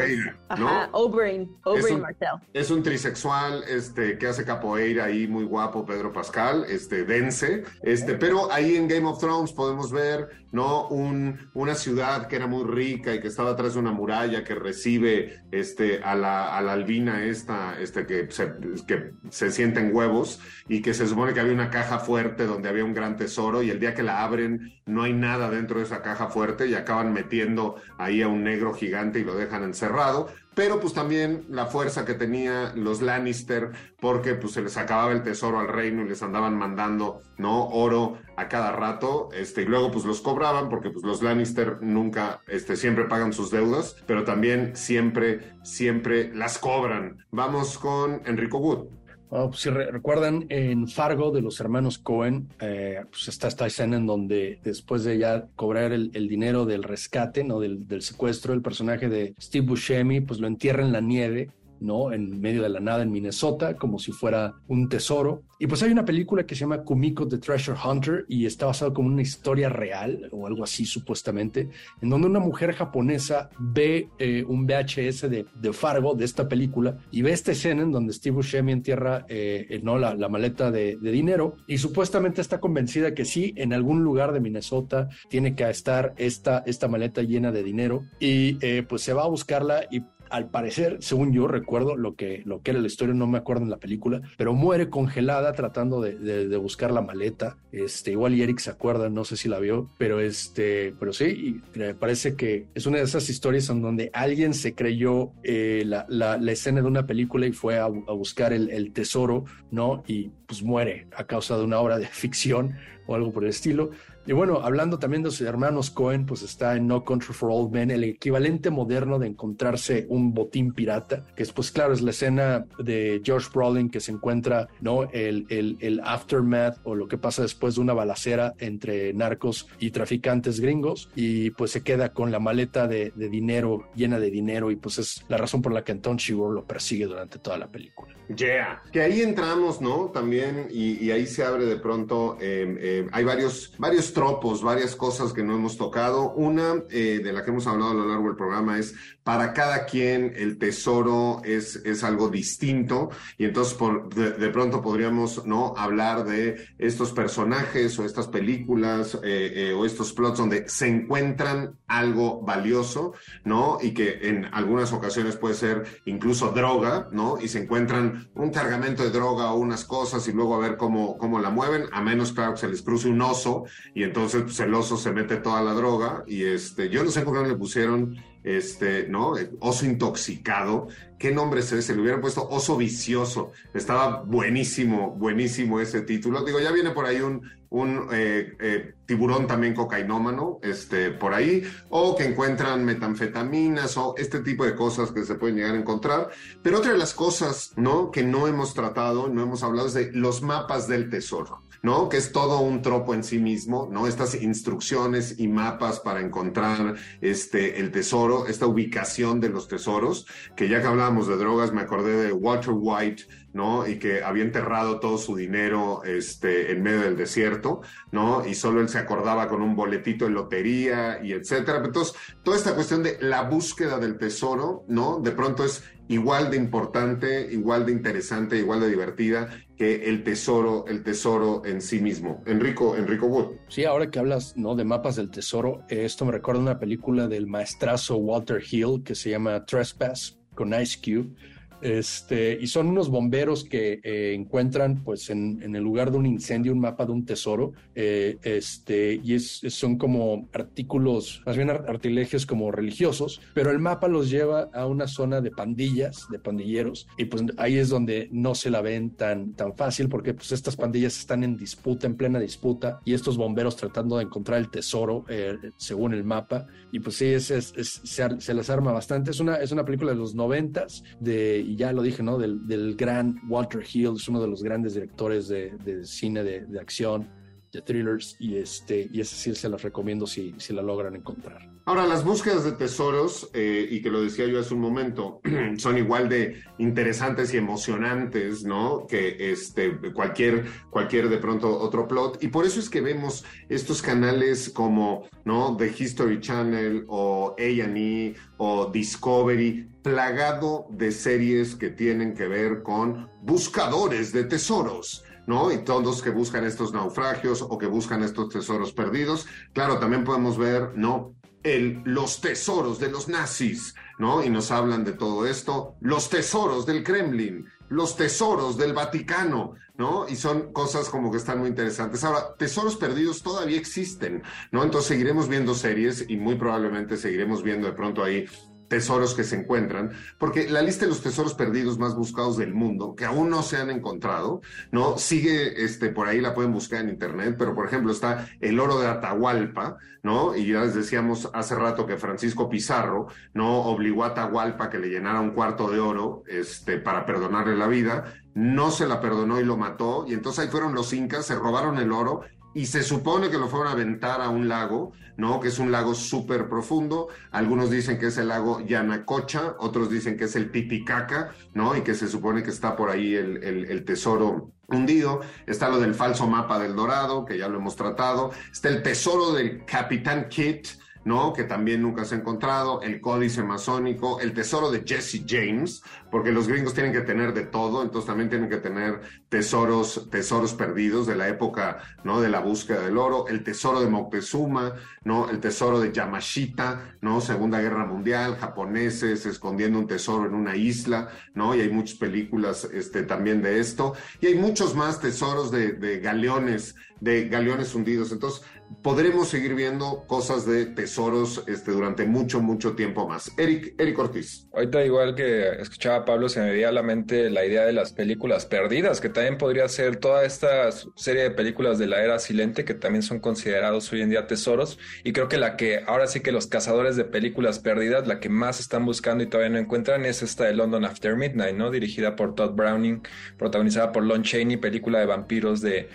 Martell. Es un trisexual, este, que hace capoeira ahí, muy guapo, Pedro Pascal, este, dense, este, pero ahí en Game of Thrones podemos ver, ¿no? Un, una ciudad que era muy rica y que estaba atrás de una muralla que recibe, este, a la, a la albina esta, este, que se, que se sienten huevos y que se supone que había una caja fuerte donde había un gran tesoro y el día que la abren no hay nada dentro de esa caja fuerte y acaban metiendo ahí a un negro gigante y lo dejan encerrado pero pues también la fuerza que tenía los Lannister, porque pues se les acababa el tesoro al reino y les andaban mandando, ¿no? Oro a cada rato, este, y luego pues los cobraban, porque pues los Lannister nunca, este, siempre pagan sus deudas, pero también siempre, siempre las cobran. Vamos con Enrico Wood. Ah, pues, si re- recuerdan, en Fargo de los hermanos Cohen, eh, pues está esta escena en donde después de ya cobrar el, el dinero del rescate, ¿no? Del, del secuestro, el personaje de Steve Buscemi, pues lo entierra en la nieve, ¿no? En medio de la nada en Minnesota, como si fuera un tesoro. Y pues hay una película que se llama Kumiko the Treasure Hunter y está basado como una historia real o algo así supuestamente, en donde una mujer japonesa ve eh, un VHS de, de Fargo, de esta película, y ve esta escena en donde Steve Buscemi entierra eh, eh, no, la, la maleta de, de dinero y supuestamente está convencida que sí, en algún lugar de Minnesota tiene que estar esta, esta maleta llena de dinero y eh, pues se va a buscarla y al parecer, según yo recuerdo lo que, lo que era la historia, no me acuerdo en la película, pero muere congelada tratando de, de, buscar la maleta. Este, igual y Eric se acuerda, no sé si la vio, pero este, pero sí, me parece que es una de esas historias en donde alguien se creyó eh, la, la, la, escena de una película y fue a, a buscar el, el tesoro, ¿no? Y pues muere a causa de una obra de ficción o algo por el estilo. Y bueno, hablando también de sus hermanos Cohen, pues está en No Country for Old Men, el equivalente moderno de encontrarse un botín pirata, que es pues claro, es la escena de George Brolin que se encuentra, ¿no? El, el, el aftermath o lo que pasa después de una balacera entre narcos y traficantes gringos y pues se queda con la maleta de, de dinero llena de dinero y pues es la razón por la que Anton Chigurh lo persigue durante toda la película. Yeah. Que ahí entramos, ¿no? También, y, y ahí se abre de pronto, eh, eh, hay varios, varios tropos, varias cosas que no hemos tocado. Una eh, de la que hemos hablado a lo largo del programa es para cada quien el tesoro es, es algo distinto y entonces por, de, de, pronto podríamos no hablar de estos personajes o estas películas eh, eh, o estos plots donde se encuentran algo valioso, ¿no? Y que en algunas ocasiones puede ser incluso droga, ¿no? Y se encuentran un cargamento de droga o unas cosas y luego a ver cómo, cómo la mueven, a menos claro que se les cruce un oso y entonces pues, el oso se mete toda la droga y este, yo no sé por qué le pusieron este, ¿no? Oso intoxicado. ¿Qué nombre es ese? Le hubieran puesto Oso vicioso. Estaba buenísimo, buenísimo ese título. Digo, ya viene por ahí un, un eh, eh, tiburón también cocainómano, este, por ahí, o que encuentran metanfetaminas o este tipo de cosas que se pueden llegar a encontrar. Pero otra de las cosas, ¿no? Que no hemos tratado, no hemos hablado es de los mapas del tesoro. ¿no? Que es todo un tropo en sí mismo, ¿no? Estas instrucciones y mapas para encontrar este, el tesoro, esta ubicación de los tesoros, que ya que hablábamos de drogas, me acordé de Walter White, ¿no? Y que había enterrado todo su dinero este, en medio del desierto, ¿no? Y solo él se acordaba con un boletito de lotería y etcétera. Entonces, toda esta cuestión de la búsqueda del tesoro, ¿no? De pronto es igual de importante, igual de interesante, igual de divertida que el tesoro, el tesoro en sí mismo. Enrico, Enrico Wood. Sí, ahora que hablas ¿no? de mapas del tesoro, esto me recuerda una película del maestrazo Walter Hill que se llama Trespass con Ice Cube este, y son unos bomberos que eh, encuentran, pues, en, en, el lugar de un incendio, un mapa de un tesoro. Eh, este, y es, son como artículos, más bien artilegios como religiosos, pero el mapa los lleva a una zona de pandillas, de pandilleros, y pues ahí es donde no se la ven tan, tan fácil, porque pues estas pandillas están en disputa, en plena disputa, y estos bomberos tratando de encontrar el tesoro eh, según el mapa. Y pues sí, es, es, se, se, les arma bastante. Es una, es una película de los noventas de y ya lo dije, ¿no? Del, del, gran Walter Hill, es uno de los grandes directores de, de cine de, de, acción, de thrillers, y, este, y ese sí se los recomiendo si, si la logran encontrar. Ahora, las búsquedas de tesoros, eh, y que lo decía yo hace un momento, son igual de interesantes y emocionantes, ¿no? Que este, cualquier, cualquier de pronto otro plot. Y por eso es que vemos estos canales como, ¿no? The History Channel o A&E o Discovery, plagado de series que tienen que ver con buscadores de tesoros. ¿No? Y todos que buscan estos naufragios o que buscan estos tesoros perdidos. Claro, también podemos ver, ¿no? El, los tesoros de los nazis, ¿no? Y nos hablan de todo esto, los tesoros del Kremlin, los tesoros del Vaticano, ¿no? Y son cosas como que están muy interesantes. Ahora, tesoros perdidos todavía existen, ¿no? Entonces seguiremos viendo series y muy probablemente seguiremos viendo de pronto ahí tesoros que se encuentran, porque la lista de los tesoros perdidos más buscados del mundo, que aún no se han encontrado, ¿no? Sigue, este, por ahí la pueden buscar en internet, pero por ejemplo está el oro de Atahualpa, ¿no? Y ya les decíamos hace rato que Francisco Pizarro, ¿no? Obligó a Atahualpa que le llenara un cuarto de oro, este, para perdonarle la vida, no se la perdonó y lo mató, y entonces ahí fueron los incas, se robaron el oro y se supone que lo fueron a aventar a un lago, ¿no? Que es un lago súper profundo. Algunos dicen que es el lago Yanacocha, otros dicen que es el Titicaca, ¿no? Y que se supone que está por ahí el, el, el tesoro hundido. Está lo del falso mapa del Dorado, que ya lo hemos tratado. Está el tesoro del Capitán Kidd, ¿no? Que también nunca se ha encontrado, el códice masónico, el tesoro de Jesse James, porque los gringos tienen que tener de todo, entonces también tienen que tener tesoros, tesoros perdidos de la época, ¿no? De la búsqueda del oro, el tesoro de Moctezuma, ¿no? El tesoro de Yamashita, ¿no? Segunda Guerra Mundial, japoneses escondiendo un tesoro en una isla, ¿no? Y hay muchas películas este, también de esto, y hay muchos más tesoros de, de galeones, de galeones hundidos. Entonces, podremos seguir viendo cosas de tesoros este, durante mucho, mucho tiempo más. Eric, Eric Ortiz. Ahorita igual que escuchaba a Pablo, se me veía a la mente la idea de las películas perdidas, que también podría ser toda esta serie de películas de la era silente, que también son considerados hoy en día tesoros. Y creo que la que ahora sí que los cazadores de películas perdidas, la que más están buscando y todavía no encuentran, es esta de London After Midnight, ¿no? Dirigida por Todd Browning, protagonizada por Lon Chaney, película de vampiros de,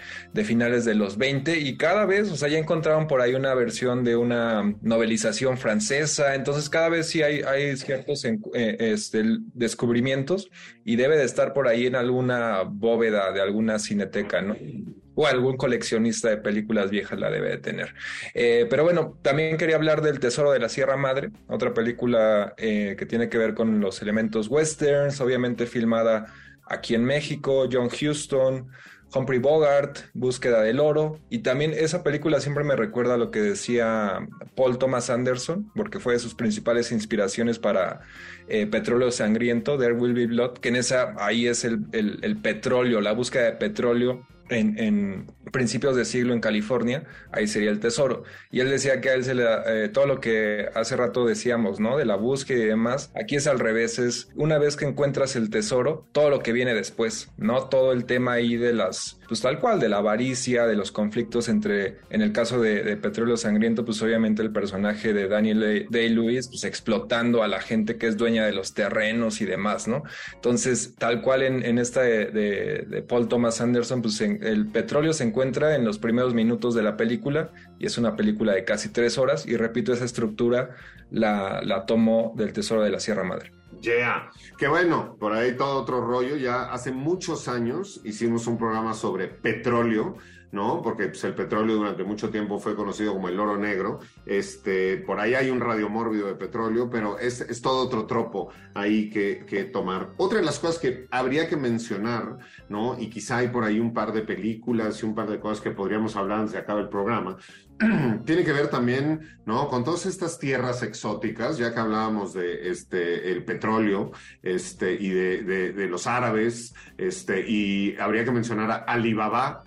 finales de los 20. Y cada vez, o sea, encontraron por ahí una versión de una novelización francesa, entonces cada vez sí hay, hay ciertos eh, este, descubrimientos y debe de estar por ahí en alguna bóveda de alguna cineteca, ¿no? o algún coleccionista de películas viejas la debe de tener. Eh, pero bueno, también quería hablar del Tesoro de la Sierra Madre, otra película eh, que tiene que ver con los elementos westerns, obviamente filmada aquí en México, John Huston, Humphrey Bogart, Búsqueda del Oro, y también esa película siempre me recuerda a lo que decía Paul Thomas Anderson, porque fue de sus principales inspiraciones para eh, Petróleo Sangriento, There Will Be Blood, que en esa, ahí es el, el petróleo, la búsqueda de petróleo en, principios de siglo en California, ahí sería el tesoro. Y él decía que a él se le eh, todo lo que hace rato decíamos, ¿no? De la búsqueda y demás. Aquí es al revés, es una vez que encuentras el tesoro, todo lo que viene después, ¿no? Todo el tema ahí de las, pues tal cual, de la avaricia, de los conflictos entre, en el caso de, Petróleo Sangriento, pues obviamente el personaje de Daniel Day-Lewis, pues explotando a la gente que es dueña de los terrenos y demás, ¿no? Entonces, tal cual en, esta de, de Paul Thomas Anderson, pues en, el petróleo se encuentra en los primeros minutos de la película y es una película de casi tres horas y repito, esa estructura la, la tomó del Tesoro de la Sierra Madre. Yeah, que bueno, por ahí todo otro rollo. Ya hace muchos años hicimos un programa sobre petróleo ¿no? Porque pues, el petróleo durante mucho tiempo fue conocido como el oro negro. Este, por ahí hay un radiomórbido de petróleo, pero es, es todo otro tropo ahí que, que, tomar. Otra de las cosas que habría que mencionar, ¿no? Y quizá hay por ahí un par de películas y un par de cosas que podríamos hablar antes de acabar el programa, tiene que ver también, ¿no? Con todas estas tierras exóticas, ya que hablábamos de este, el petróleo, este, y de, de, de los árabes, este, y habría que mencionar a Alibaba,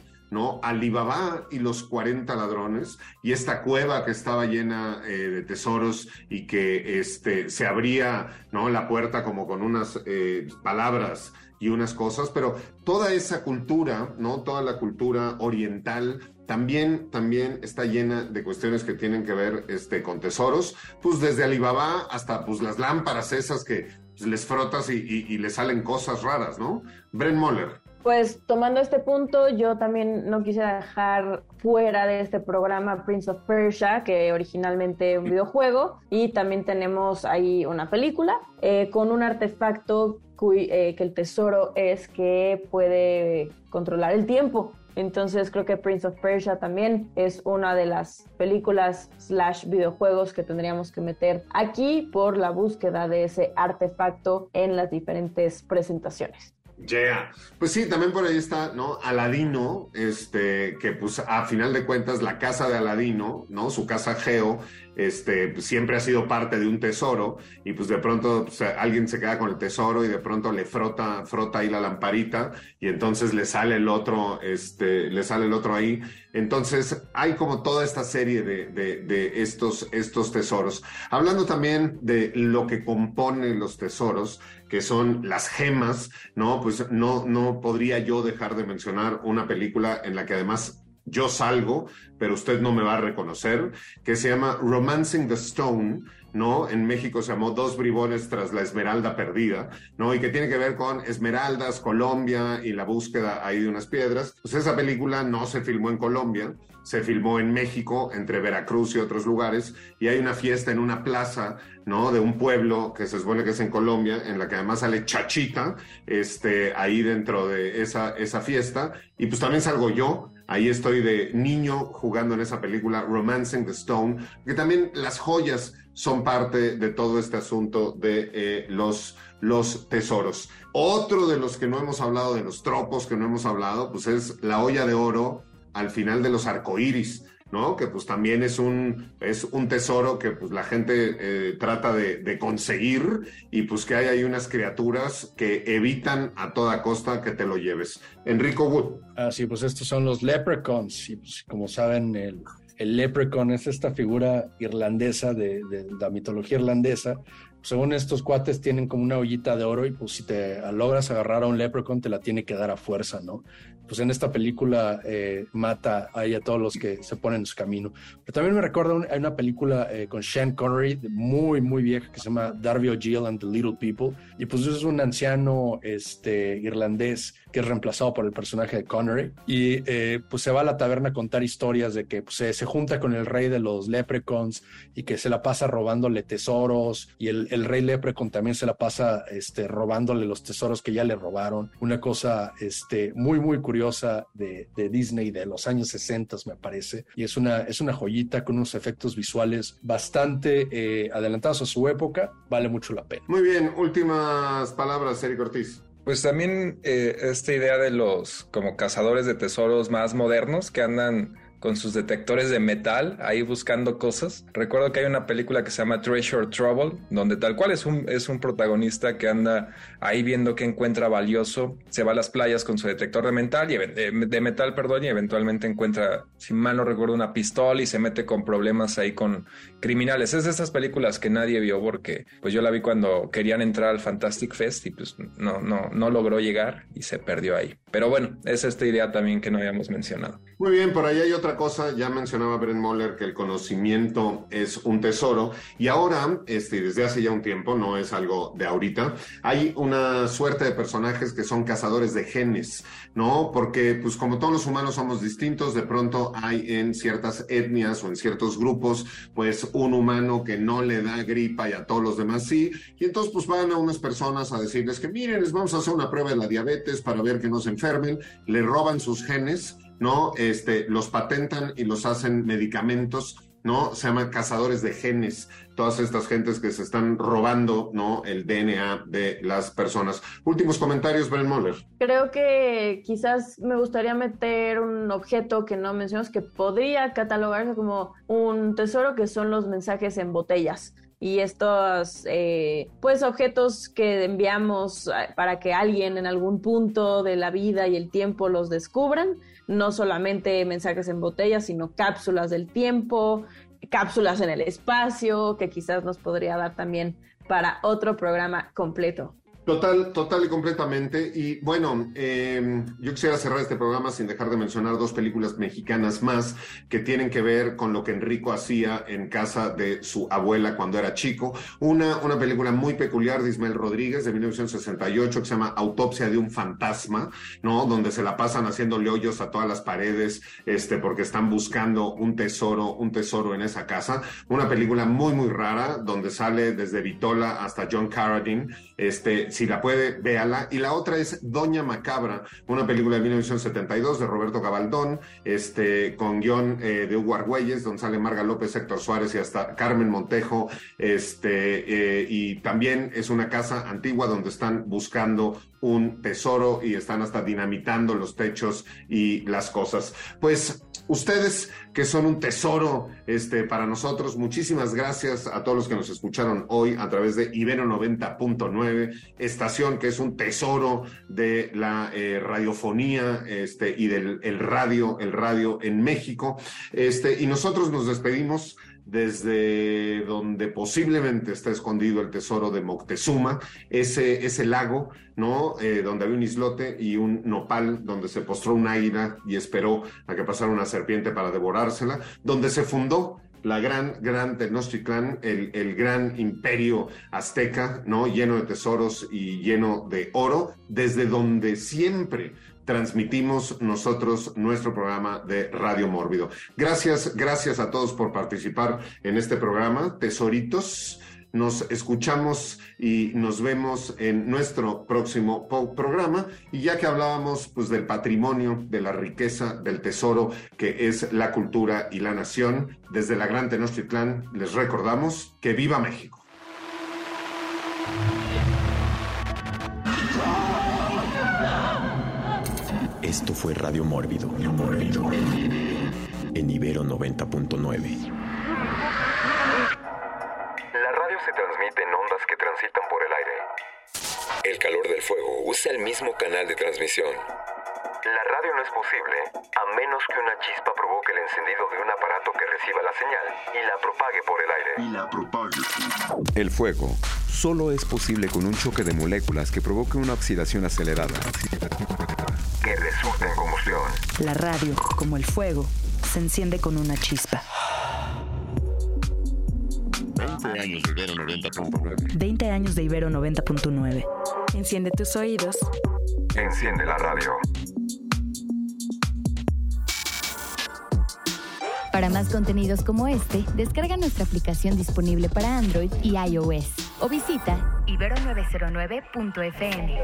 Alibaba y los 40 ladrones y esta cueva que estaba llena eh, de tesoros y que este, se abría, ¿no? La puerta como con unas eh, palabras y unas cosas, pero toda esa cultura, ¿no? Toda la cultura oriental también, también está llena de cuestiones que tienen que ver este, con tesoros, pues desde Alibaba hasta pues las lámparas esas que les frotas y, y, y le salen cosas raras, ¿no? Bren Moller. Pues tomando este punto, yo también no quisiera dejar fuera de este programa Prince of Persia, que originalmente un videojuego, y también tenemos ahí una película eh, con un artefacto eh, que el tesoro es que puede controlar el tiempo. Entonces creo que Prince of Persia también es una de las películas slash videojuegos que tendríamos que meter aquí por la búsqueda de ese artefacto en las diferentes presentaciones. Yeah. Pues sí, también por ahí está, ¿no? Aladino, este, que pues a final de cuentas la casa de Aladino, ¿no? Su casa Geo, este, siempre ha sido parte de un tesoro y pues de pronto alguien se queda con el tesoro y de pronto le frota, frota ahí la lamparita y entonces le sale el otro, este, le sale el otro ahí. Entonces hay como toda esta serie de, de, de estos, estos tesoros. Hablando también de lo que compone los tesoros, que son las gemas, ¿no? Pues no, no podría yo dejar de mencionar una película en la que además yo salgo, pero usted no me va a reconocer, que se llama Romancing the Stone, ¿no? En México se llamó Dos bribones tras la esmeralda perdida, ¿no? Y que tiene que ver con esmeraldas, Colombia y la búsqueda ahí de unas piedras. Pues esa película no se filmó en Colombia, se filmó en México, entre Veracruz y otros lugares, y hay una fiesta en una plaza, ¿no? De un pueblo que se supone que es en Colombia, en la que además sale Chachita, este, ahí dentro de esa, esa fiesta, y pues también salgo yo, ahí estoy de niño jugando en esa película Romancing the Stone, que también las joyas son parte de todo este asunto de eh, los, los tesoros. Otro de los que no hemos hablado, de los tropos que no hemos hablado, pues es la olla de oro al final de los arcoíris. ¿no? Que pues también es un, es un tesoro que pues la gente eh, trata de, conseguir y pues que hay ahí unas criaturas que evitan a toda costa que te lo lleves. Enrico Wood. Ah, sí, pues estos son los leprechauns y pues como saben el, el leprechaun es esta figura irlandesa de, de la mitología irlandesa según estos cuates tienen como una ollita de oro y pues si te logras agarrar a un leprechaun te la tiene que dar a fuerza, ¿no? Pues en esta película eh, mata ahí a todos los que se ponen en su camino. Pero también me recuerda hay una película eh, con Sean Connery muy, muy vieja que se llama Darby O'Gill and the Little People. Y pues es un anciano este, irlandés que es reemplazado por el personaje de Connery. Y eh, pues se va a la taberna a contar historias de que pues, se, se, junta con el rey de los leprechauns y que se la pasa robándole tesoros. Y el, el rey leprechaun también se la pasa este, robándole los tesoros que ya le robaron. Una cosa este, muy, muy curiosa de, de, Disney de los años 60, me parece. Y es una, es una joyita con unos efectos visuales bastante eh, adelantados a su época. Vale mucho la pena. Muy bien, últimas palabras, Eric Ortiz. Pues también eh, esta idea de los como cazadores de tesoros más modernos que andan con sus detectores de metal ahí buscando cosas. Recuerdo que hay una película que se llama Treasure Trouble, donde tal cual es un, es un protagonista que anda ahí viendo que encuentra valioso, se va a las playas con su detector de metal, y, de, metal perdón, y eventualmente encuentra, si mal no recuerdo, una pistola y se mete con problemas ahí con criminales. Es de esas películas que nadie vio porque pues yo la vi cuando querían entrar al Fantastic Fest y pues no, no, no logró llegar y se perdió ahí. Pero bueno, es esta idea también que no habíamos mencionado. Muy bien, por ahí hay otra cosa, ya mencionaba Brent Moller que el conocimiento es un tesoro y ahora, este, desde hace ya un tiempo, no es algo de ahorita, hay una suerte de personajes que son cazadores de genes, ¿no? Porque pues como todos los humanos somos distintos, de pronto hay en ciertas etnias o en ciertos grupos, pues un humano que no le da gripa y a todos los demás sí, y entonces pues van a unas personas a decirles que miren, les vamos a hacer una prueba de la diabetes para ver que no se enfermen, le roban sus genes ¿no? Este, los patentan y los hacen medicamentos, ¿no? Se llaman cazadores de genes, todas estas gentes que se están robando, ¿no? El DNA de las personas. Últimos comentarios, Bren Moller. Creo que quizás me gustaría meter un objeto que no mencionamos que podría catalogarse como un tesoro, que son los mensajes en botellas y estos eh, pues objetos que enviamos eh, para que alguien en algún punto de la vida y el tiempo los descubran no solamente mensajes en botella, sino cápsulas del tiempo, cápsulas en el espacio, que quizás nos podría dar también para otro programa completo. Total, total y completamente. Y bueno, eh, yo quisiera cerrar este programa sin dejar de mencionar dos películas mexicanas más que tienen que ver con lo que Enrico hacía en casa de su abuela cuando era chico. Una, una película muy peculiar de Ismael Rodríguez de 1968 que se llama Autopsia de un fantasma, ¿no? Donde se la pasan haciendo hoyos a todas las paredes, este, porque están buscando un tesoro, un tesoro en esa casa. Una película muy, muy rara, donde sale desde Vitola hasta John Carradine, este, si la puede, véala. Y la otra es Doña Macabra, una película de 1972 de Roberto Gabaldón, este, con guion eh, de Hugo Argüelles, donde sale Marga López, Héctor Suárez y hasta Carmen Montejo. Este, eh, y también es una casa antigua donde están buscando un tesoro y están hasta dinamitando los techos y las cosas. Pues ustedes que son un tesoro este, para nosotros, muchísimas gracias a todos los que nos escucharon hoy a través de Ibero 90.9, estación que es un tesoro de la eh, radiofonía este, y del el radio, el radio en México. Este, y nosotros nos despedimos desde donde posiblemente está escondido el tesoro de Moctezuma, ese, ese lago, ¿no? Eh, donde había un islote y un nopal, donde se postró un águila y esperó a que pasara una serpiente para devorársela, donde se fundó la gran, gran Tenochtitlán, el, el gran imperio azteca, ¿no? Lleno de tesoros y lleno de oro, desde donde siempre transmitimos nosotros nuestro programa de Radio Mórbido. Gracias, gracias a todos por participar en este programa. Tesoritos, Nos escuchamos y nos vemos en nuestro próximo programa. Y ya que hablábamos pues, del patrimonio, de la riqueza, del tesoro que es la cultura y la nación, desde la Gran Tenochtitlán les recordamos que viva México. Esto fue Radio Mórbido, Mórbido en Ibero 90.9. Radio se transmite en ondas que transitan por el aire. El calor del fuego usa el mismo canal de transmisión. La radio no es posible a menos que una chispa provoque el encendido de un aparato que reciba la señal y la propague por el aire. Y la propague. El fuego solo es posible con un choque de moléculas que provoque una oxidación acelerada. Que resulte en combustión. La radio, como el fuego, se enciende con una chispa. 20 años de Ibero 90.9. 20 años de Ibero 90.9. Enciende tus oídos. Enciende la radio. Para más contenidos como este, descarga nuestra aplicación disponible para Android y iOS o visita ibero909.fm.